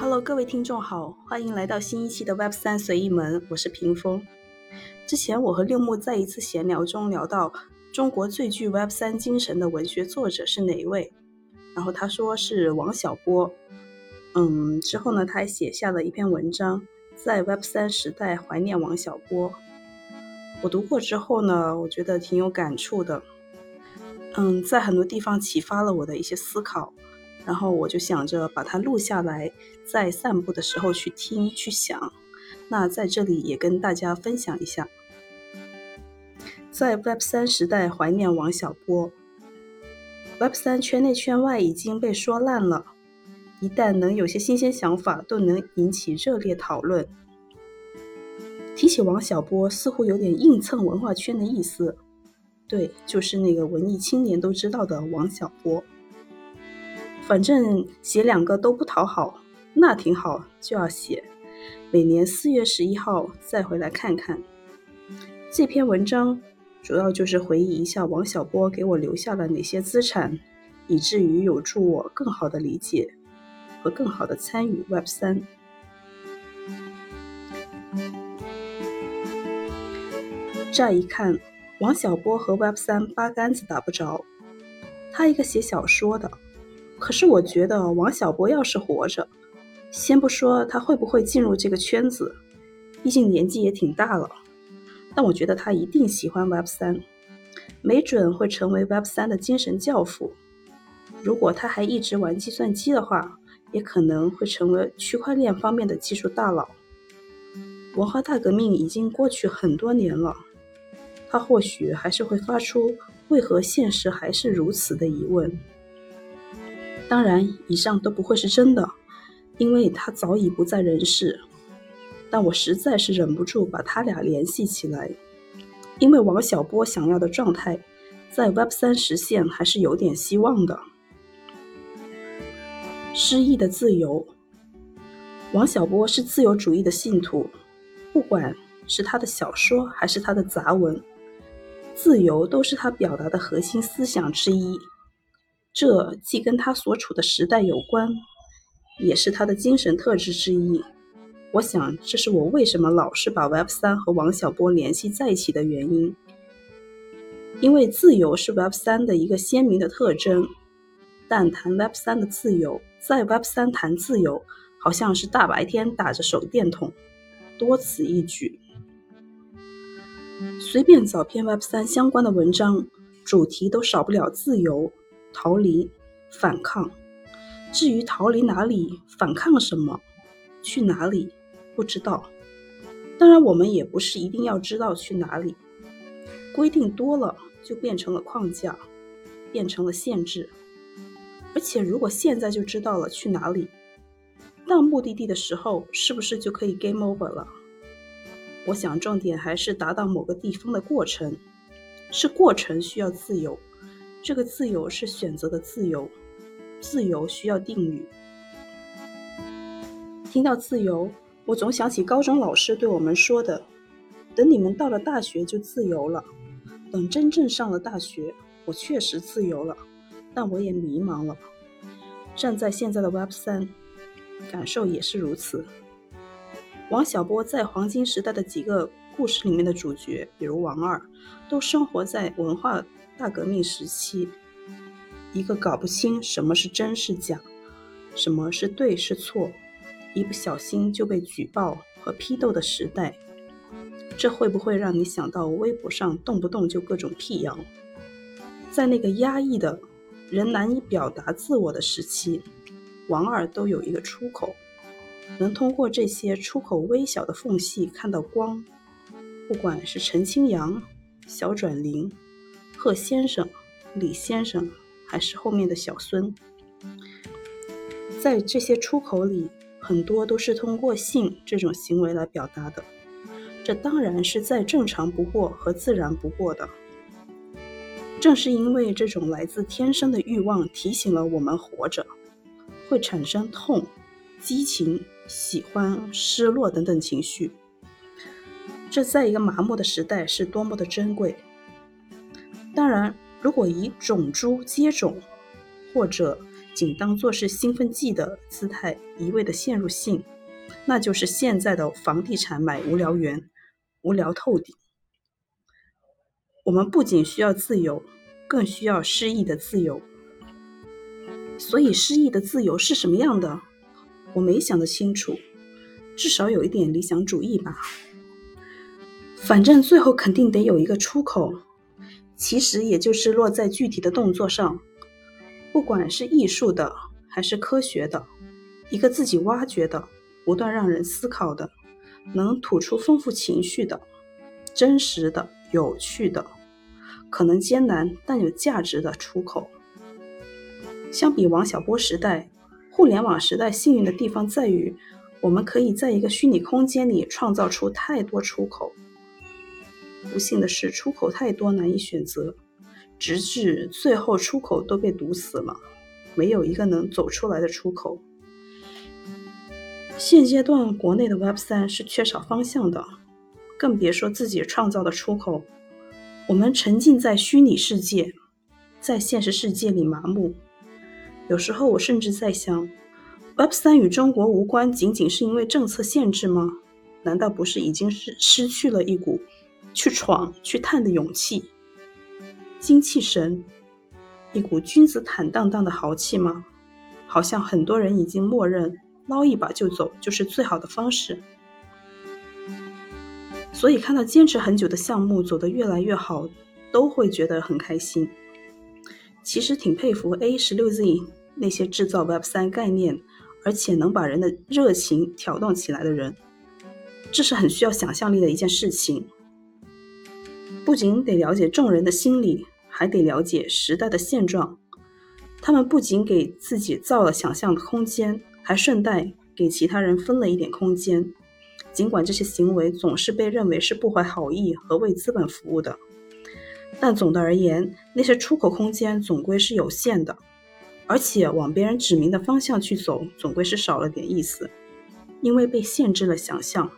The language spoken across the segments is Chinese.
Hello，各位听众好，欢迎来到新一期的 Web 三随意门，我是屏风。之前我和六木在一次闲聊中聊到中国最具 Web 三精神的文学作者是哪一位，然后他说是王小波。嗯，之后呢，他还写下了一篇文章，在 Web 三时代怀念王小波。我读过之后呢，我觉得挺有感触的。嗯，在很多地方启发了我的一些思考，然后我就想着把它录下来，在散步的时候去听去想。那在这里也跟大家分享一下，在 Web 三时代怀念王小波。Web 三圈内圈外已经被说烂了。一旦能有些新鲜想法，都能引起热烈讨论。提起王小波，似乎有点硬蹭文化圈的意思。对，就是那个文艺青年都知道的王小波。反正写两个都不讨好，那挺好，就要写。每年四月十一号再回来看看。这篇文章主要就是回忆一下王小波给我留下了哪些资产，以至于有助我更好的理解。和更好的参与 Web 三。乍一看，王小波和 Web 三八竿子打不着。他一个写小说的，可是我觉得王小波要是活着，先不说他会不会进入这个圈子，毕竟年纪也挺大了，但我觉得他一定喜欢 Web 三，没准会成为 Web 三的精神教父。如果他还一直玩计算机的话。也可能会成为区块链方面的技术大佬。文化大革命已经过去很多年了，他或许还是会发出“为何现实还是如此”的疑问。当然，以上都不会是真的，因为他早已不在人世。但我实在是忍不住把他俩联系起来，因为王小波想要的状态，在 Web 三实现还是有点希望的。失意的自由。王小波是自由主义的信徒，不管是他的小说还是他的杂文，自由都是他表达的核心思想之一。这既跟他所处的时代有关，也是他的精神特质之一。我想，这是我为什么老是把 Web 三和王小波联系在一起的原因。因为自由是 Web 三的一个鲜明的特征，但谈 Web 三的自由。在 Web 三谈自由，好像是大白天打着手电筒，多此一举。随便找篇 Web 三相关的文章，主题都少不了自由、逃离、反抗。至于逃离哪里、反抗什么、去哪里，不知道。当然，我们也不是一定要知道去哪里。规定多了，就变成了框架，变成了限制。而且，如果现在就知道了去哪里，到目的地的时候，是不是就可以 game over 了？我想，重点还是达到某个地方的过程，是过程需要自由，这个自由是选择的自由，自由需要定语。听到自由，我总想起高中老师对我们说的：“等你们到了大学就自由了。”等真正上了大学，我确实自由了。但我也迷茫了。站在现在的 Web 三，感受也是如此。王小波在黄金时代的几个故事里面的主角，比如王二，都生活在文化大革命时期，一个搞不清什么是真是假，什么是对是错，一不小心就被举报和批斗的时代。这会不会让你想到微博上动不动就各种辟谣？在那个压抑的。人难以表达自我的时期，王二都有一个出口，能通过这些出口微小的缝隙看到光。不管是陈清扬、小转灵、贺先生、李先生，还是后面的小孙，在这些出口里，很多都是通过性这种行为来表达的。这当然是再正常不过和自然不过的。正是因为这种来自天生的欲望，提醒了我们活着会产生痛、激情、喜欢、失落等等情绪。这在一个麻木的时代是多么的珍贵。当然，如果以种猪接种，或者仅当做是兴奋剂的姿态一味的陷入性，那就是现在的房地产买无聊园，无聊透顶。我们不仅需要自由，更需要诗意的自由。所以，诗意的自由是什么样的？我没想得清楚，至少有一点理想主义吧。反正最后肯定得有一个出口，其实也就是落在具体的动作上，不管是艺术的还是科学的，一个自己挖掘的、不断让人思考的、能吐出丰富情绪的、真实的、有趣的、可能艰难但有价值的出口。相比王小波时代，互联网时代幸运的地方在于，我们可以在一个虚拟空间里创造出太多出口。不幸的是，出口太多，难以选择，直至最后出口都被堵死了，没有一个能走出来的出口。现阶段国内的 Web 三是缺少方向的，更别说自己创造的出口。我们沉浸在虚拟世界，在现实世界里麻木。有时候我甚至在想，Web 三与中国无关，仅仅是因为政策限制吗？难道不是已经是失去了一股去闯、去探的勇气、精气神，一股君子坦荡荡的豪气吗？好像很多人已经默认捞一把就走就是最好的方式。所以看到坚持很久的项目走得越来越好，都会觉得很开心。其实挺佩服 A 十六 Z 那些制造 Web 三概念，而且能把人的热情挑动起来的人，这是很需要想象力的一件事情。不仅得了解众人的心理，还得了解时代的现状。他们不仅给自己造了想象的空间，还顺带给其他人分了一点空间。尽管这些行为总是被认为是不怀好意和为资本服务的。但总的而言，那些出口空间总归是有限的，而且往别人指明的方向去走，总归是少了点意思，因为被限制了想象。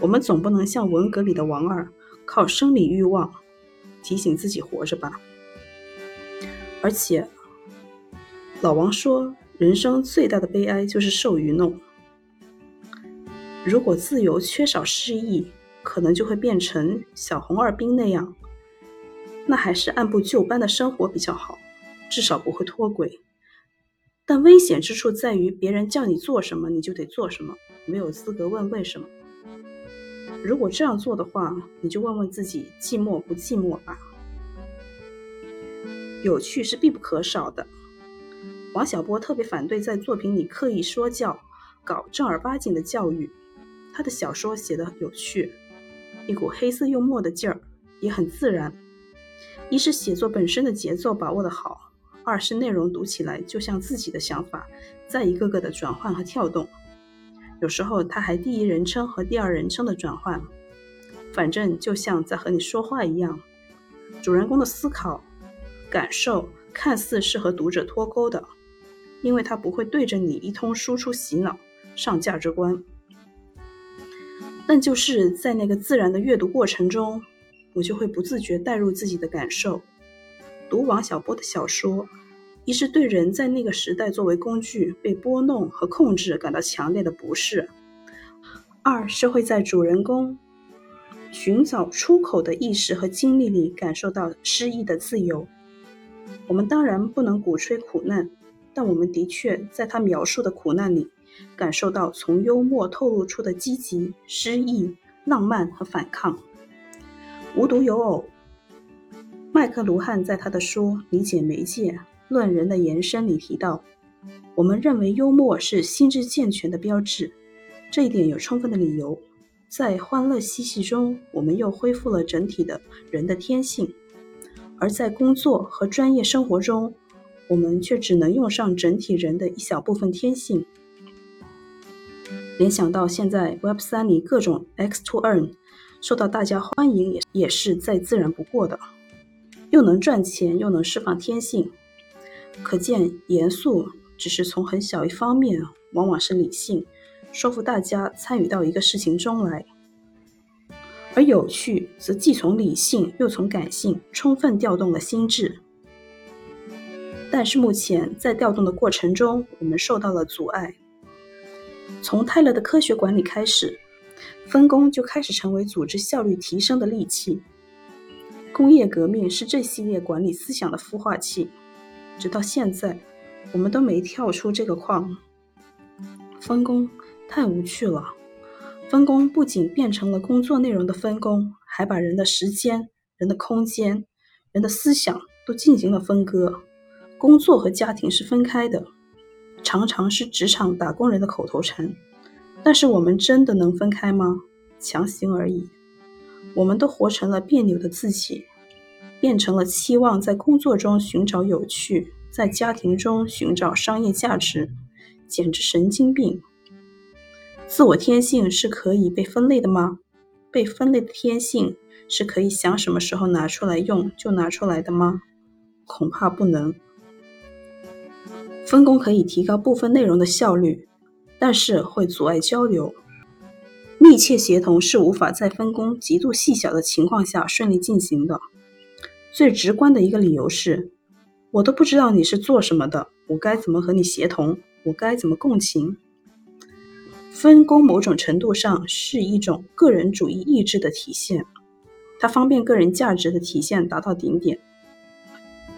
我们总不能像文革里的王二，靠生理欲望提醒自己活着吧？而且，老王说，人生最大的悲哀就是受愚弄。如果自由缺少诗意，可能就会变成小红二兵那样。那还是按部就班的生活比较好，至少不会脱轨。但危险之处在于，别人叫你做什么，你就得做什么，没有资格问为什么。如果这样做的话，你就问问自己，寂寞不寂寞吧？有趣是必不可少的。王小波特别反对在作品里刻意说教，搞正儿八经的教育。他的小说写得有趣，一股黑色幽默的劲儿，也很自然。一是写作本身的节奏把握得好，二是内容读起来就像自己的想法在一个个的转换和跳动。有时候他还第一人称和第二人称的转换，反正就像在和你说话一样。主人公的思考、感受看似是和读者脱钩的，因为他不会对着你一通输出洗脑上价值观。但就是在那个自然的阅读过程中。我就会不自觉带入自己的感受。读王小波的小说，一是对人在那个时代作为工具被拨弄和控制感到强烈的不适；二是会在主人公寻找出口的意识和经历里感受到诗意的自由。我们当然不能鼓吹苦难，但我们的确在他描述的苦难里感受到从幽默透露出的积极、诗意、浪漫和反抗。无独有偶，麦克卢汉在他的书《理解媒介论人的延伸》里提到，我们认为幽默是心智健全的标志，这一点有充分的理由。在欢乐嬉戏中，我们又恢复了整体的人的天性；而在工作和专业生活中，我们却只能用上整体人的一小部分天性。联想到现在 Web 三里各种 X to Earn。受到大家欢迎也也是再自然不过的，又能赚钱又能释放天性，可见严肃只是从很小一方面，往往是理性，说服大家参与到一个事情中来。而有趣则既从理性又从感性，充分调动了心智。但是目前在调动的过程中，我们受到了阻碍。从泰勒的科学管理开始，分工就开始成为组织效率提升的利器。工业革命是这系列管理思想的孵化器。直到现在，我们都没跳出这个框。分工太无趣了。分工不仅变成了工作内容的分工，还把人的时间、人的空间、人的思想都进行了分割。工作和家庭是分开的，常常是职场打工人的口头禅。但是我们真的能分开吗？强行而已。我们都活成了别扭的自己，变成了期望在工作中寻找有趣，在家庭中寻找商业价值，简直神经病。自我天性是可以被分类的吗？被分类的天性是可以想什么时候拿出来用就拿出来的吗？恐怕不能。分工可以提高部分内容的效率，但是会阻碍交流。密切协同是无法在分工极度细小的情况下顺利进行的。最直观的一个理由是，我都不知道你是做什么的，我该怎么和你协同？我该怎么共情？分工某种程度上是一种个人主义意志的体现，它方便个人价值的体现达到顶点。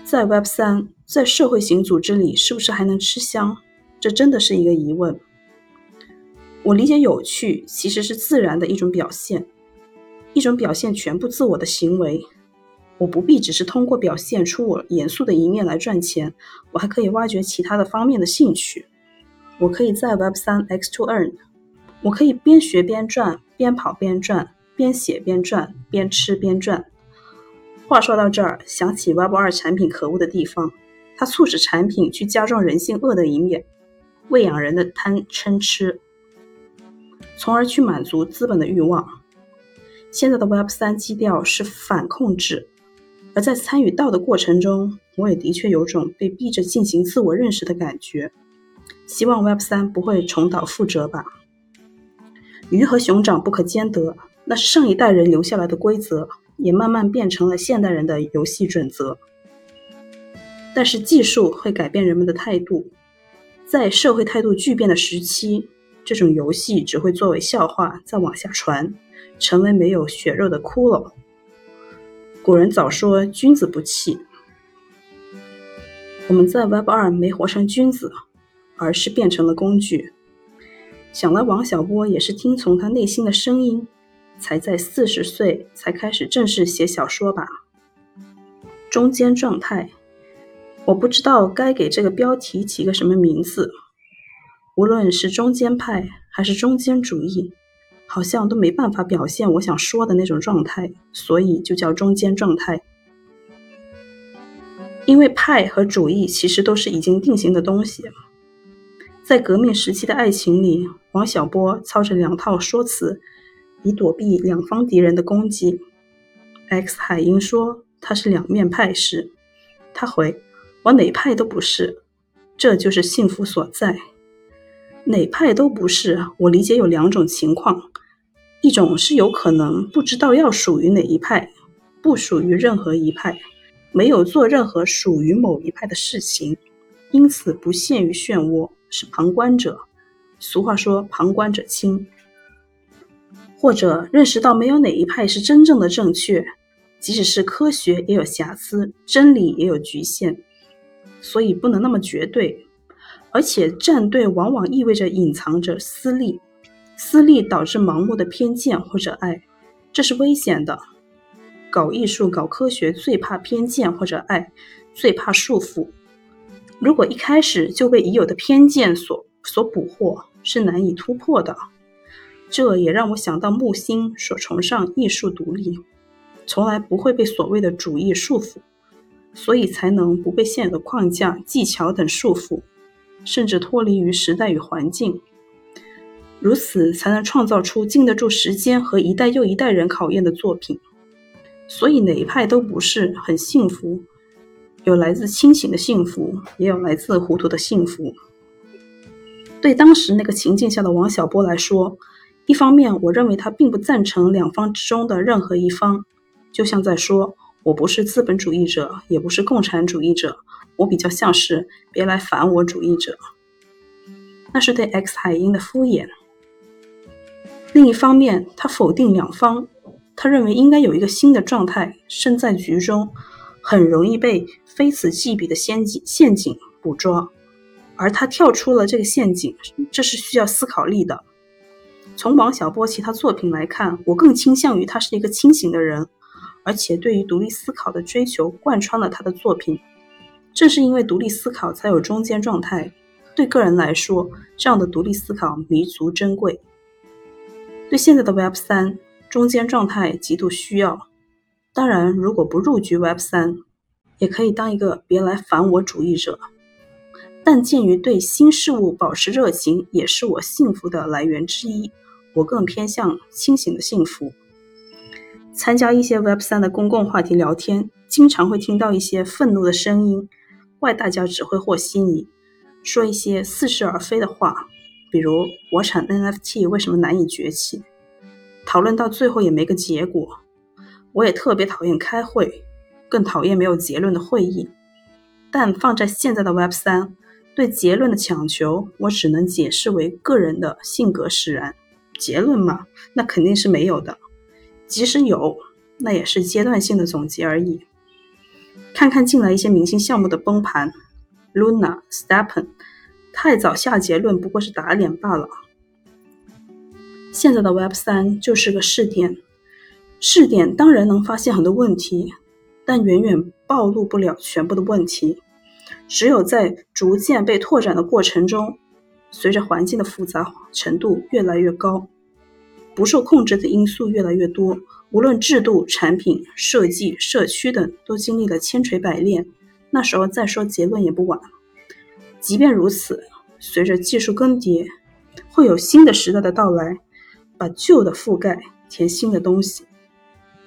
在 Web 三，在社会型组织里，是不是还能吃香？这真的是一个疑问。我理解有趣其实是自然的一种表现，一种表现全部自我的行为。我不必只是通过表现出我严肃的一面来赚钱，我还可以挖掘其他的方面的兴趣。我可以在 Web 三 X to Earn，我可以边学边赚，边跑边赚，边写边赚，边吃边赚。话说到这儿，想起 Web 二产品可恶的地方，它促使产品去加重人性恶的一面，喂养人的贪嗔痴，从而去满足资本的欲望。现在的 Web 三基调是反控制，而在参与到的过程中，我也的确有种被逼着进行自我认识的感觉。希望 Web 三不会重蹈覆辙吧。鱼和熊掌不可兼得，那是上一代人留下来的规则。也慢慢变成了现代人的游戏准则。但是技术会改变人们的态度，在社会态度巨变的时期，这种游戏只会作为笑话再往下传，成为没有血肉的骷髅。古人早说“君子不器”，我们在 Web 二没活成君子，而是变成了工具。想来王小波也是听从他内心的声音。才在四十岁才开始正式写小说吧。中间状态，我不知道该给这个标题起个什么名字。无论是中间派还是中间主义，好像都没办法表现我想说的那种状态，所以就叫中间状态。因为派和主义其实都是已经定型的东西。在革命时期的爱情里，王小波操着两套说辞。以躲避两方敌人的攻击。X 海英说他是两面派时，他回我哪派都不是，这就是幸福所在。哪派都不是，我理解有两种情况：一种是有可能不知道要属于哪一派，不属于任何一派，没有做任何属于某一派的事情，因此不陷于漩涡，是旁观者。俗话说旁观者清。或者认识到没有哪一派是真正的正确，即使是科学也有瑕疵，真理也有局限，所以不能那么绝对。而且站队往往意味着隐藏着私利，私利导致盲目的偏见或者爱，这是危险的。搞艺术、搞科学最怕偏见或者爱，最怕束缚。如果一开始就被已有的偏见所所捕获，是难以突破的。这也让我想到木心所崇尚艺术独立，从来不会被所谓的主义束缚，所以才能不被现有的框架、技巧等束缚，甚至脱离于时代与环境，如此才能创造出经得住时间和一代又一代人考验的作品。所以哪一派都不是很幸福，有来自清醒的幸福，也有来自糊涂的幸福。对当时那个情境下的王小波来说。一方面，我认为他并不赞成两方之中的任何一方，就像在说：“我不是资本主义者，也不是共产主义者，我比较像是别来烦我主义者。”那是对 X 海因的敷衍。另一方面，他否定两方，他认为应该有一个新的状态，身在局中，很容易被非此即彼的陷阱陷阱捕捉，而他跳出了这个陷阱，这是需要思考力的。从王小波其他作品来看，我更倾向于他是一个清醒的人，而且对于独立思考的追求贯穿了他的作品。正是因为独立思考，才有中间状态。对个人来说，这样的独立思考弥足珍贵。对现在的 Web 三，中间状态极度需要。当然，如果不入局 Web 三，也可以当一个别来烦我主义者。但鉴于对新事物保持热情，也是我幸福的来源之一。我更偏向清醒的幸福。参加一些 Web 三的公共话题聊天，经常会听到一些愤怒的声音，怪大家只会和稀泥，说一些似是而非的话，比如国产 NFT 为什么难以崛起？讨论到最后也没个结果。我也特别讨厌开会，更讨厌没有结论的会议。但放在现在的 Web 三，对结论的强求，我只能解释为个人的性格使然。结论嘛，那肯定是没有的。即使有，那也是阶段性的总结而已。看看近来一些明星项目的崩盘，Luna、Stepen，太早下结论不过是打脸罢了。现在的 Web 三就是个试点，试点当然能发现很多问题，但远远暴露不了全部的问题。只有在逐渐被拓展的过程中。随着环境的复杂程度越来越高，不受控制的因素越来越多，无论制度、产品设计、社区等，都经历了千锤百炼。那时候再说结论也不晚。即便如此，随着技术更迭，会有新的时代的到来，把旧的覆盖，填新的东西。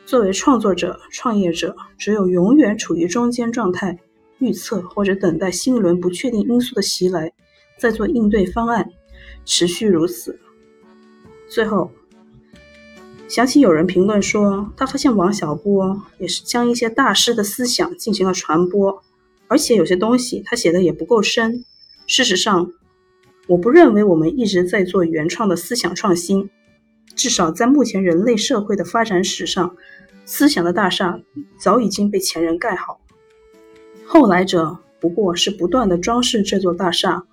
作为创作者、创业者，只有永远处于中间状态，预测或者等待新一轮不确定因素的袭来。再做应对方案，持续如此。最后，想起有人评论说，他发现王小波也是将一些大师的思想进行了传播，而且有些东西他写的也不够深。事实上，我不认为我们一直在做原创的思想创新，至少在目前人类社会的发展史上，思想的大厦早已经被前人盖好，后来者不过是不断的装饰这座大厦。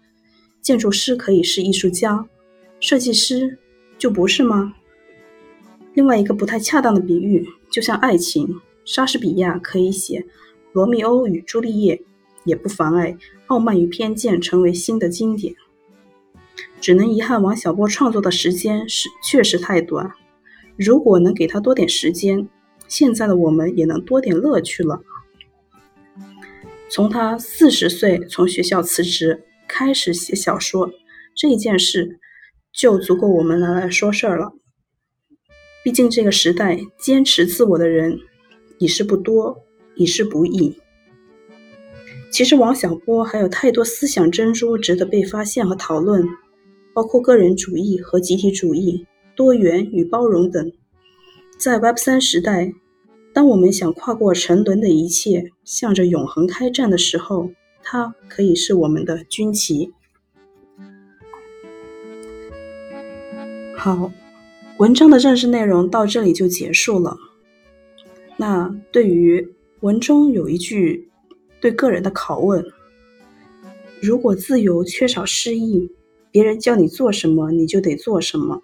建筑师可以是艺术家，设计师就不是吗？另外一个不太恰当的比喻，就像爱情，莎士比亚可以写《罗密欧与朱丽叶》，也不妨碍《傲慢与偏见》成为新的经典。只能遗憾王小波创作的时间是确实太短，如果能给他多点时间，现在的我们也能多点乐趣了。从他四十岁从学校辞职。开始写小说这一件事，就足够我们拿来说事儿了。毕竟这个时代坚持自我的人已是不多，已是不易。其实王小波还有太多思想珍珠值得被发现和讨论，包括个人主义和集体主义、多元与包容等。在 Web 三时代，当我们想跨过沉沦的一切，向着永恒开战的时候。它可以是我们的军旗。好，文章的正式内容到这里就结束了。那对于文中有一句对个人的拷问：如果自由缺少诗意，别人叫你做什么你就得做什么，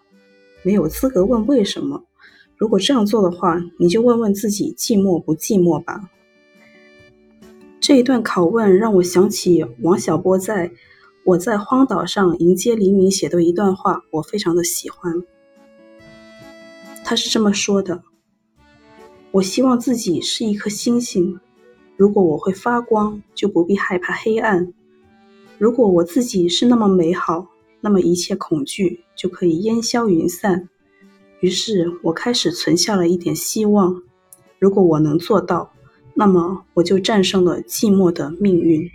没有资格问为什么。如果这样做的话，你就问问自己寂寞不寂寞吧。这一段拷问让我想起王小波在《我在荒岛上迎接黎明》写的一段话，我非常的喜欢。他是这么说的：“我希望自己是一颗星星，如果我会发光，就不必害怕黑暗；如果我自己是那么美好，那么一切恐惧就可以烟消云散。于是我开始存下了一点希望，如果我能做到。”那么，我就战胜了寂寞的命运。